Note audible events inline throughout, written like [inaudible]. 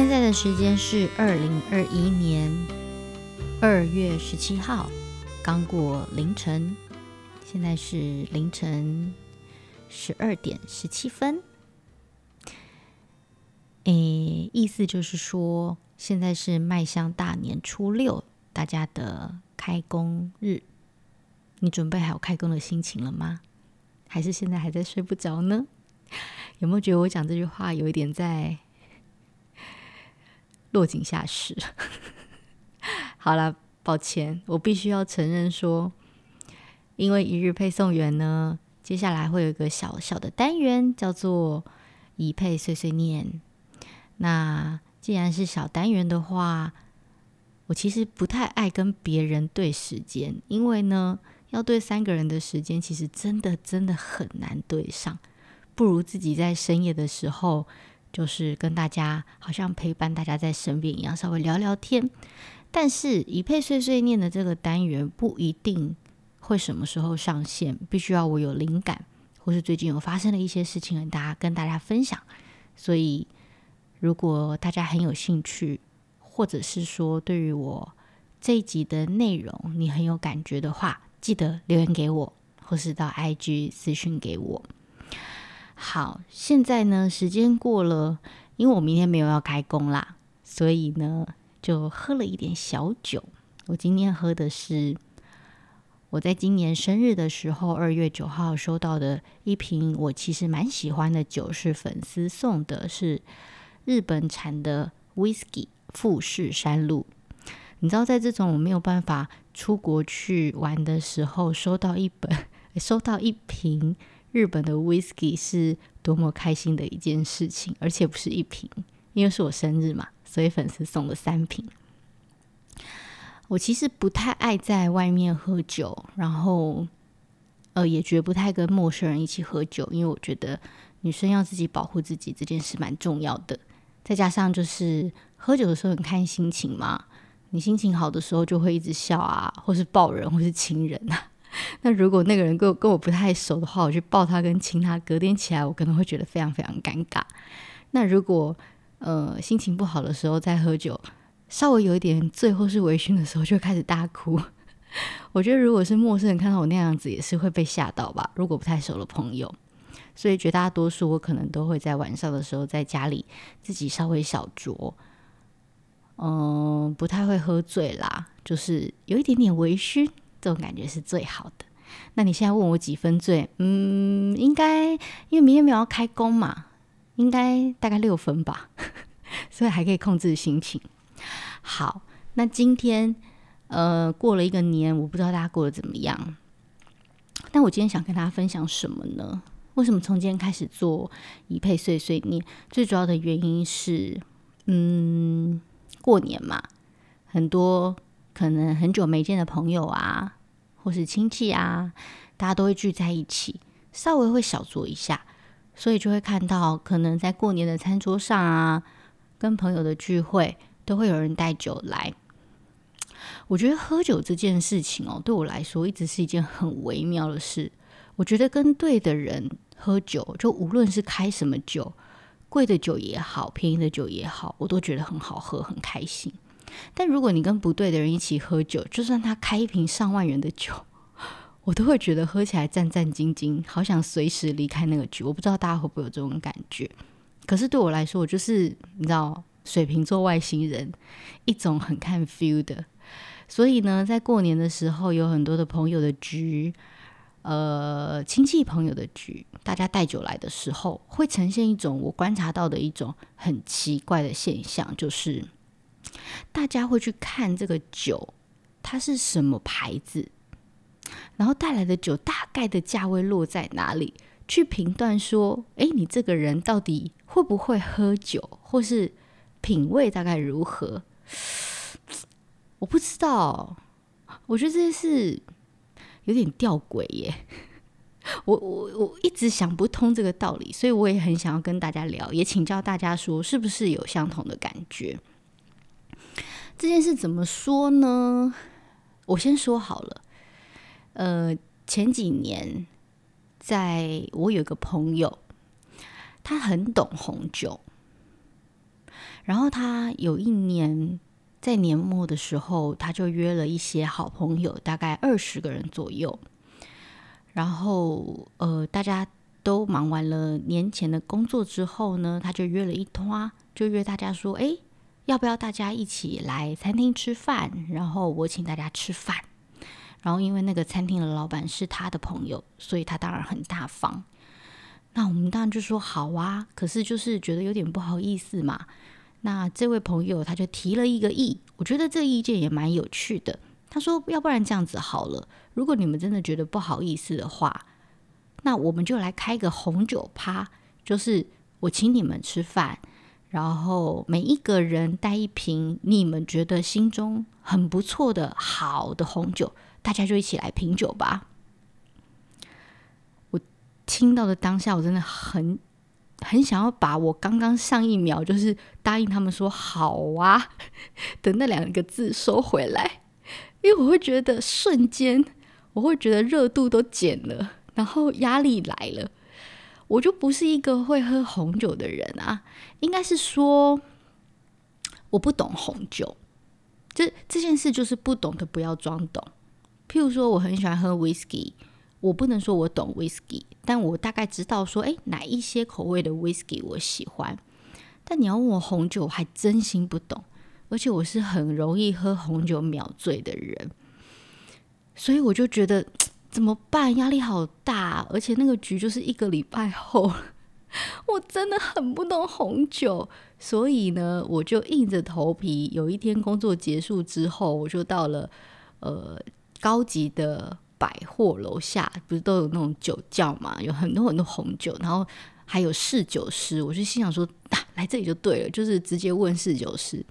现在的时间是二零二一年二月十七号，刚过凌晨，现在是凌晨十二点十七分。诶，意思就是说，现在是迈向大年初六，大家的开工日，你准备好开工的心情了吗？还是现在还在睡不着呢？有没有觉得我讲这句话有一点在落井下石？[laughs] 好了，抱歉，我必须要承认说，因为一日配送员呢，接下来会有一个小小的单元，叫做一配碎碎念。那既然是小单元的话，我其实不太爱跟别人对时间，因为呢。要对三个人的时间，其实真的真的很难对上，不如自己在深夜的时候，就是跟大家好像陪伴大家在身边一样，稍微聊聊天。但是，一配碎碎念的这个单元不一定会什么时候上线，必须要我有灵感，或是最近有发生的一些事情，跟大家跟大家分享。所以，如果大家很有兴趣，或者是说对于我这一集的内容你很有感觉的话，记得留言给我，或是到 IG 私讯给我。好，现在呢，时间过了，因为我明天没有要开工啦，所以呢，就喝了一点小酒。我今天喝的是我在今年生日的时候，二月九号收到的一瓶我其实蛮喜欢的酒，是粉丝送的，是日本产的 Whisky 富士山路。你知道，在这种我没有办法出国去玩的时候，收到一本、[laughs] 收到一瓶日本的 whisky 是多么开心的一件事情，而且不是一瓶，因为是我生日嘛，所以粉丝送了三瓶。我其实不太爱在外面喝酒，然后呃，也绝不太跟陌生人一起喝酒，因为我觉得女生要自己保护自己这件事蛮重要的。再加上就是喝酒的时候很看心情嘛。你心情好的时候就会一直笑啊，或是抱人，或是亲人啊。[laughs] 那如果那个人跟我跟我不太熟的话，我去抱他跟亲他，隔天起来我可能会觉得非常非常尴尬。那如果呃心情不好的时候再喝酒，稍微有一点最后是微醺的时候，就开始大哭。[laughs] 我觉得如果是陌生人看到我那样子，也是会被吓到吧。如果不太熟的朋友，所以绝大多数我可能都会在晚上的时候在家里自己稍微小酌。嗯，不太会喝醉啦，就是有一点点微醺，这种感觉是最好的。那你现在问我几分醉？嗯，应该因为明天没有要开工嘛，应该大概六分吧，[laughs] 所以还可以控制心情。好，那今天呃过了一个年，我不知道大家过得怎么样。但我今天想跟大家分享什么呢？为什么从今天开始做一配碎碎念？最主要的原因是，嗯。过年嘛，很多可能很久没见的朋友啊，或是亲戚啊，大家都会聚在一起，稍微会小酌一下，所以就会看到，可能在过年的餐桌上啊，跟朋友的聚会，都会有人带酒来。我觉得喝酒这件事情哦，对我来说一直是一件很微妙的事。我觉得跟对的人喝酒，就无论是开什么酒。贵的酒也好，便宜的酒也好，我都觉得很好喝，很开心。但如果你跟不对的人一起喝酒，就算他开一瓶上万元的酒，[laughs] 我都会觉得喝起来战战兢兢，好想随时离开那个局。我不知道大家会不会有这种感觉？可是对我来说，我就是你知道，水瓶座外星人，一种很看 feel 的。所以呢，在过年的时候，有很多的朋友的局。呃，亲戚朋友的局，大家带酒来的时候，会呈现一种我观察到的一种很奇怪的现象，就是大家会去看这个酒它是什么牌子，然后带来的酒大概的价位落在哪里，去评断说，哎，你这个人到底会不会喝酒，或是品味大概如何？我不知道，我觉得这是。有点吊诡耶，我我我一直想不通这个道理，所以我也很想要跟大家聊，也请教大家说，是不是有相同的感觉？这件事怎么说呢？我先说好了，呃，前几年，在我有个朋友，他很懂红酒，然后他有一年在年末的时候，他就约了一些好朋友，大概二十个人左右。然后呃，大家都忙完了年前的工作之后呢，他就约了一摊，就约大家说：“哎，要不要大家一起来餐厅吃饭？然后我请大家吃饭。”然后因为那个餐厅的老板是他的朋友，所以他当然很大方。那我们当然就说好啊，可是就是觉得有点不好意思嘛。那这位朋友他就提了一个意，我觉得这意见也蛮有趣的。他说：“要不然这样子好了，如果你们真的觉得不好意思的话，那我们就来开个红酒趴，就是我请你们吃饭，然后每一个人带一瓶你们觉得心中很不错的好的红酒，大家就一起来品酒吧。”我听到的当下，我真的很很想要把我刚刚上一秒就是答应他们说好啊的那两个字收回来。因为我会觉得瞬间，我会觉得热度都减了，然后压力来了。我就不是一个会喝红酒的人啊，应该是说我不懂红酒。这这件事就是不懂的不要装懂。譬如说，我很喜欢喝 whisky，我不能说我懂 whisky，但我大概知道说，诶，哪一些口味的 whisky 我喜欢。但你要问我红酒，我还真心不懂。而且我是很容易喝红酒秒醉的人，所以我就觉得怎么办？压力好大，而且那个局就是一个礼拜后，[laughs] 我真的很不懂红酒，所以呢，我就硬着头皮。有一天工作结束之后，我就到了呃高级的百货楼下，不是都有那种酒窖嘛？有很多很多红酒，然后还有侍酒师，我就心想说，啊，来这里就对了，就是直接问侍酒师。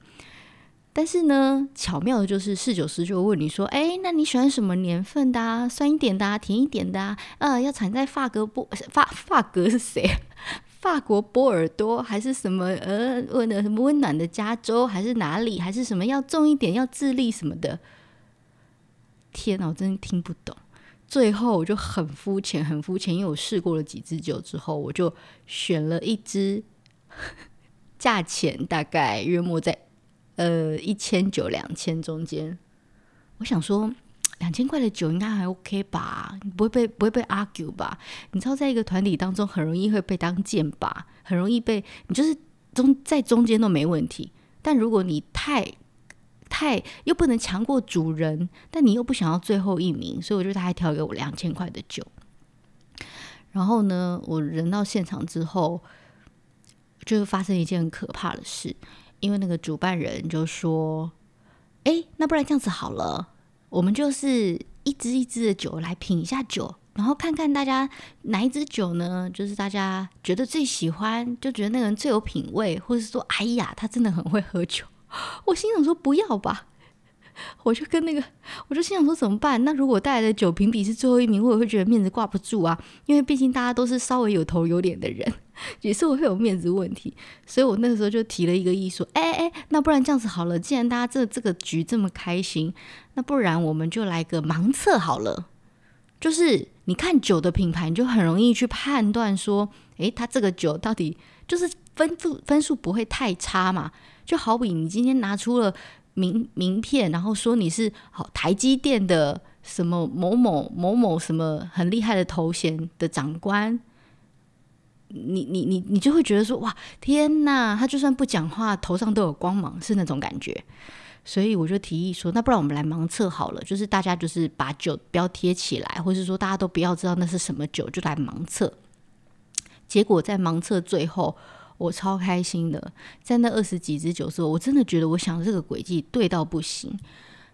但是呢，巧妙的就是侍酒师就会问你说：“哎，那你喜欢什么年份的啊？酸一点的，甜一点的啊？呃，要产在法国波 [laughs] 法法国是谁？[laughs] 法国波尔多还是什么？呃，问的什么温暖的加州还是哪里？还是什么要重一点要智利什么的？天哪，我真的听不懂。最后我就很肤浅，很肤浅，因为我试过了几支酒之后，我就选了一支，价钱大概约莫在。”呃，一千九两千中间，我想说两千块的酒应该还 OK 吧？不会被不会被 argue 吧？你知道，在一个团体当中，很容易会被当箭靶，很容易被你就是中在中间都没问题。但如果你太太又不能强过主人，但你又不想要最后一名，所以我就他还挑给我两千块的酒。然后呢，我人到现场之后，就发生一件很可怕的事。因为那个主办人就说：“哎，那不然这样子好了，我们就是一支一支的酒来品一下酒，然后看看大家哪一支酒呢，就是大家觉得最喜欢，就觉得那个人最有品味，或者是说，哎呀，他真的很会喝酒。[laughs] ”我心想说：“不要吧。”我就跟那个，我就心想说怎么办？那如果带来的酒评比是最后一名，我也会觉得面子挂不住啊。因为毕竟大家都是稍微有头有脸的人，[laughs] 也是我会有面子问题。所以我那个时候就提了一个议说，哎哎，那不然这样子好了，既然大家这这个局这么开心，那不然我们就来个盲测好了。就是你看酒的品牌，你就很容易去判断说，诶，它这个酒到底就是分数分数不会太差嘛？就好比你今天拿出了。名名片，然后说你是好台积电的什么某某某某什么很厉害的头衔的长官，你你你你就会觉得说哇天哪，他就算不讲话，头上都有光芒，是那种感觉。所以我就提议说，那不然我们来盲测好了，就是大家就是把酒标贴起来，或是说大家都不要知道那是什么酒，就来盲测。结果在盲测最后。我超开心的，在那二十几支酒之后，我真的觉得我想这个轨迹对到不行。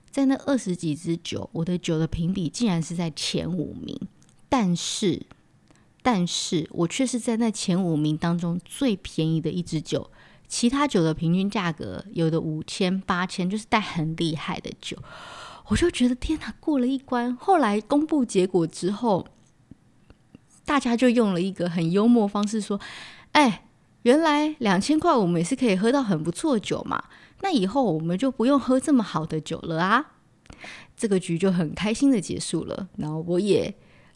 在那二十几支酒，我的酒的评比竟然是在前五名，但是，但是我却是在那前五名当中最便宜的一支酒。其他酒的平均价格有的五千、八千，就是带很厉害的酒，我就觉得天哪，过了一关。后来公布结果之后，大家就用了一个很幽默方式说：“哎。”原来两千块我们也是可以喝到很不错的酒嘛，那以后我们就不用喝这么好的酒了啊！这个局就很开心的结束了，然后我也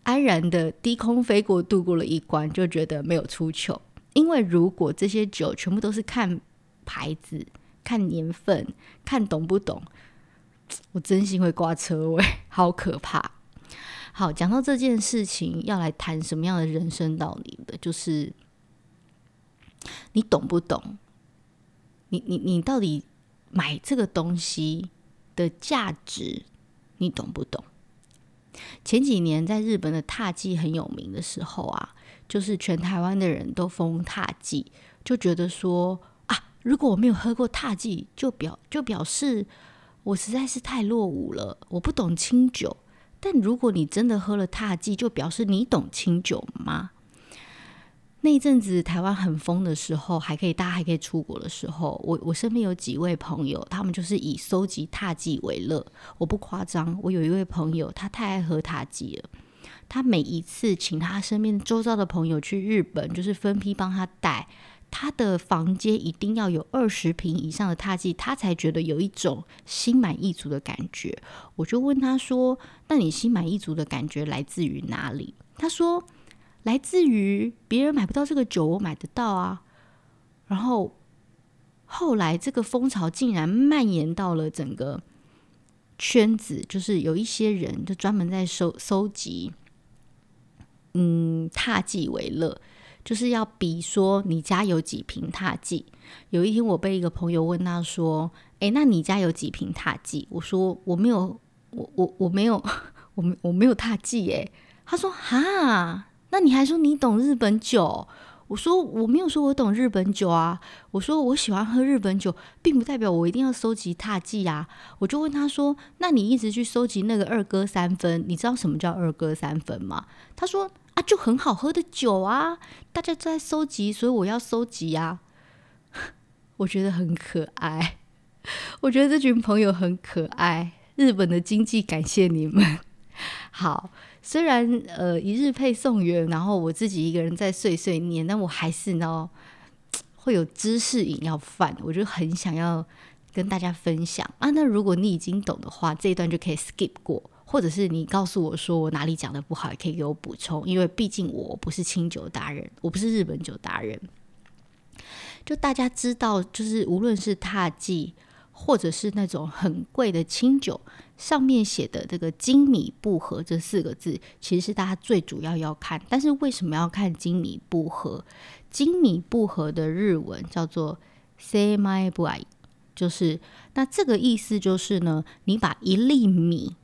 安然的低空飞过，度过了一关，就觉得没有出糗。因为如果这些酒全部都是看牌子、看年份、看懂不懂，[tsk] 我真心会挂车位，[laughs] 好可怕。好，讲到这件事情，要来谈什么样的人生道理的，就是你懂不懂？你你你到底买这个东西的价值，你懂不懂？前几年在日本的踏祭很有名的时候啊，就是全台湾的人都封踏祭，就觉得说啊，如果我没有喝过踏祭，就表就表示我实在是太落伍了，我不懂清酒。但如果你真的喝了踏祭，就表示你懂清酒吗？那一阵子台湾很疯的时候，还可以大家还可以出国的时候，我我身边有几位朋友，他们就是以收集獭祭为乐。我不夸张，我有一位朋友，他太爱喝獭祭了。他每一次请他身边周遭的朋友去日本，就是分批帮他带，他的房间一定要有二十平以上的獭祭，他才觉得有一种心满意足的感觉。我就问他说：“那你心满意足的感觉来自于哪里？”他说。来自于别人买不到这个酒，我买得到啊。然后后来这个风潮竟然蔓延到了整个圈子，就是有一些人就专门在收收集，嗯，獭祭为乐，就是要比说你家有几瓶獭祭。有一天我被一个朋友问他说：“诶，那你家有几瓶獭祭？”我说：“我没有，我我我没有，[laughs] 我我没有獭祭。”诶，他说：“哈。”那你还说你懂日本酒？我说我没有说我懂日本酒啊。我说我喜欢喝日本酒，并不代表我一定要收集獭祭啊。我就问他说：“那你一直去收集那个二哥三分，你知道什么叫二哥三分吗？”他说：“啊，就很好喝的酒啊，大家都在收集，所以我要收集啊。[laughs] ”我觉得很可爱，我觉得这群朋友很可爱。日本的经济，感谢你们。好。虽然呃一日配送员，然后我自己一个人在碎碎念，但我还是呢 [tsk] 会有知识瘾要犯，我就很想要跟大家分享啊。那如果你已经懂的话，这一段就可以 skip 过，或者是你告诉我说我哪里讲的不好，也可以给我补充，因为毕竟我不是清酒达人，我不是日本酒达人。就大家知道，就是无论是獭祭，或者是那种很贵的清酒。上面写的这个“精米不合”这四个字，其实是大家最主要要看。但是为什么要看“精米不合”？“精米不合”的日文叫做 “say my boy”，就是那这个意思就是呢，你把一粒米，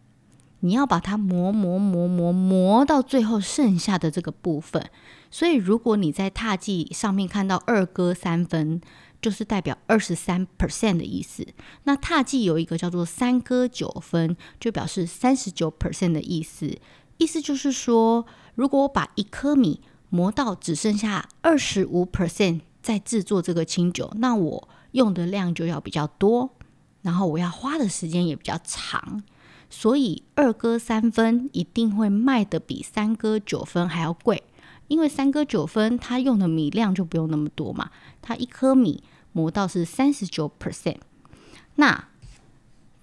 你要把它磨磨磨磨磨到最后剩下的这个部分。所以如果你在獭祭上面看到二割三分。就是代表二十三 percent 的意思。那獭祭有一个叫做三割九分，就表示三十九 percent 的意思。意思就是说，如果我把一颗米磨到只剩下二十五 percent 在制作这个清酒，那我用的量就要比较多，然后我要花的时间也比较长。所以二哥三分一定会卖得比三哥九分还要贵，因为三哥九分它用的米量就不用那么多嘛，它一颗米。磨到是三十九 percent，那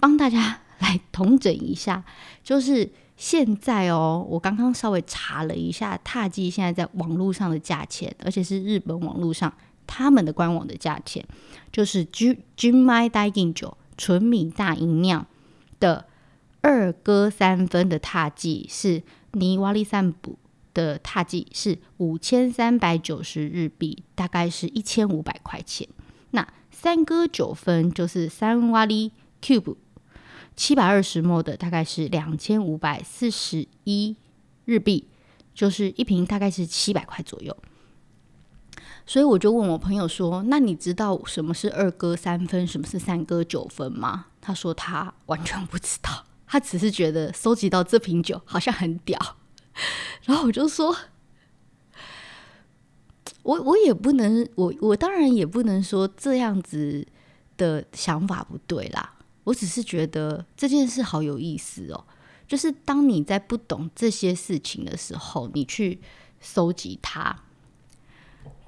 帮大家来统整一下，就是现在哦，我刚刚稍微查了一下獭祭现在在网络上的价钱，而且是日本网络上他们的官网的价钱，就是纯米大吟酒纯米大吟酿的二哥三分的獭祭是尼瓦利散布的獭祭是五千三百九十日币，大概是一千五百块钱。那三哥九分就是三瓦利 cube 七百二十 ml 的，大概是两千五百四十一日币，就是一瓶大概是七百块左右。所以我就问我朋友说：“那你知道什么是二哥三分，什么是三哥九分吗？”他说他完全不知道，他只是觉得收集到这瓶酒好像很屌。[laughs] 然后我就说。我我也不能，我我当然也不能说这样子的想法不对啦。我只是觉得这件事好有意思哦。就是当你在不懂这些事情的时候，你去收集它，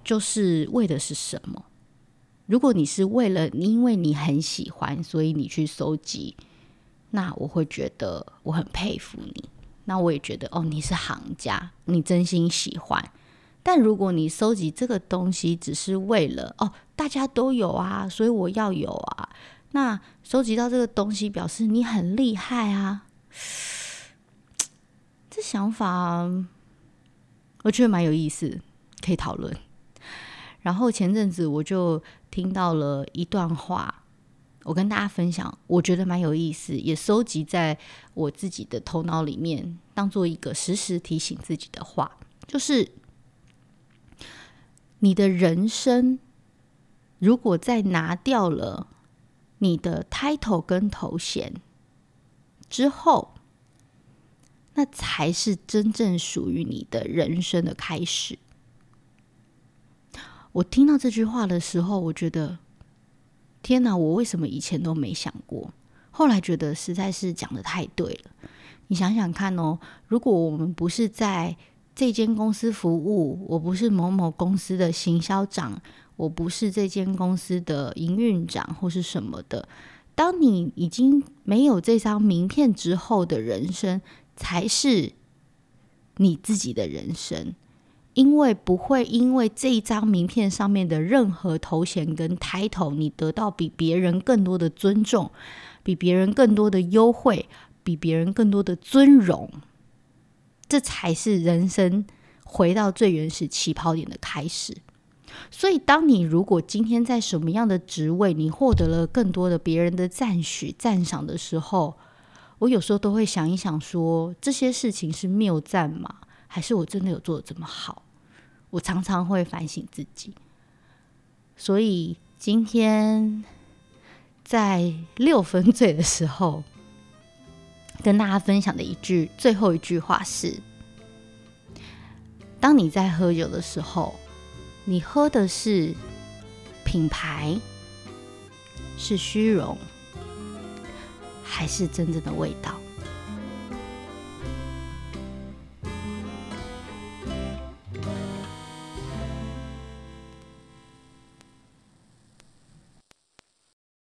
就是为的是什么？如果你是为了你因为你很喜欢，所以你去收集，那我会觉得我很佩服你。那我也觉得哦，你是行家，你真心喜欢。但如果你收集这个东西只是为了哦大家都有啊，所以我要有啊。那收集到这个东西，表示你很厉害啊。这想法我觉得蛮有意思，可以讨论。然后前阵子我就听到了一段话。我跟大家分享，我觉得蛮有意思，也收集在我自己的头脑里面，当做一个时时提醒自己的话，就是你的人生，如果在拿掉了你的 title 跟头衔之后，那才是真正属于你的人生的开始。我听到这句话的时候，我觉得。天哪！我为什么以前都没想过？后来觉得实在是讲得太对了。你想想看哦，如果我们不是在这间公司服务，我不是某某公司的行销长，我不是这间公司的营运长或是什么的，当你已经没有这张名片之后的人生，才是你自己的人生。因为不会因为这一张名片上面的任何头衔跟 title，你得到比别人更多的尊重，比别人更多的优惠，比别人更多的尊荣，这才是人生回到最原始起跑点的开始。所以，当你如果今天在什么样的职位，你获得了更多的别人的赞许、赞赏的时候，我有时候都会想一想说，这些事情是谬赞吗？还是我真的有做的这么好？我常常会反省自己，所以今天在六分醉的时候，跟大家分享的一句最后一句话是：当你在喝酒的时候，你喝的是品牌，是虚荣，还是真正的味道？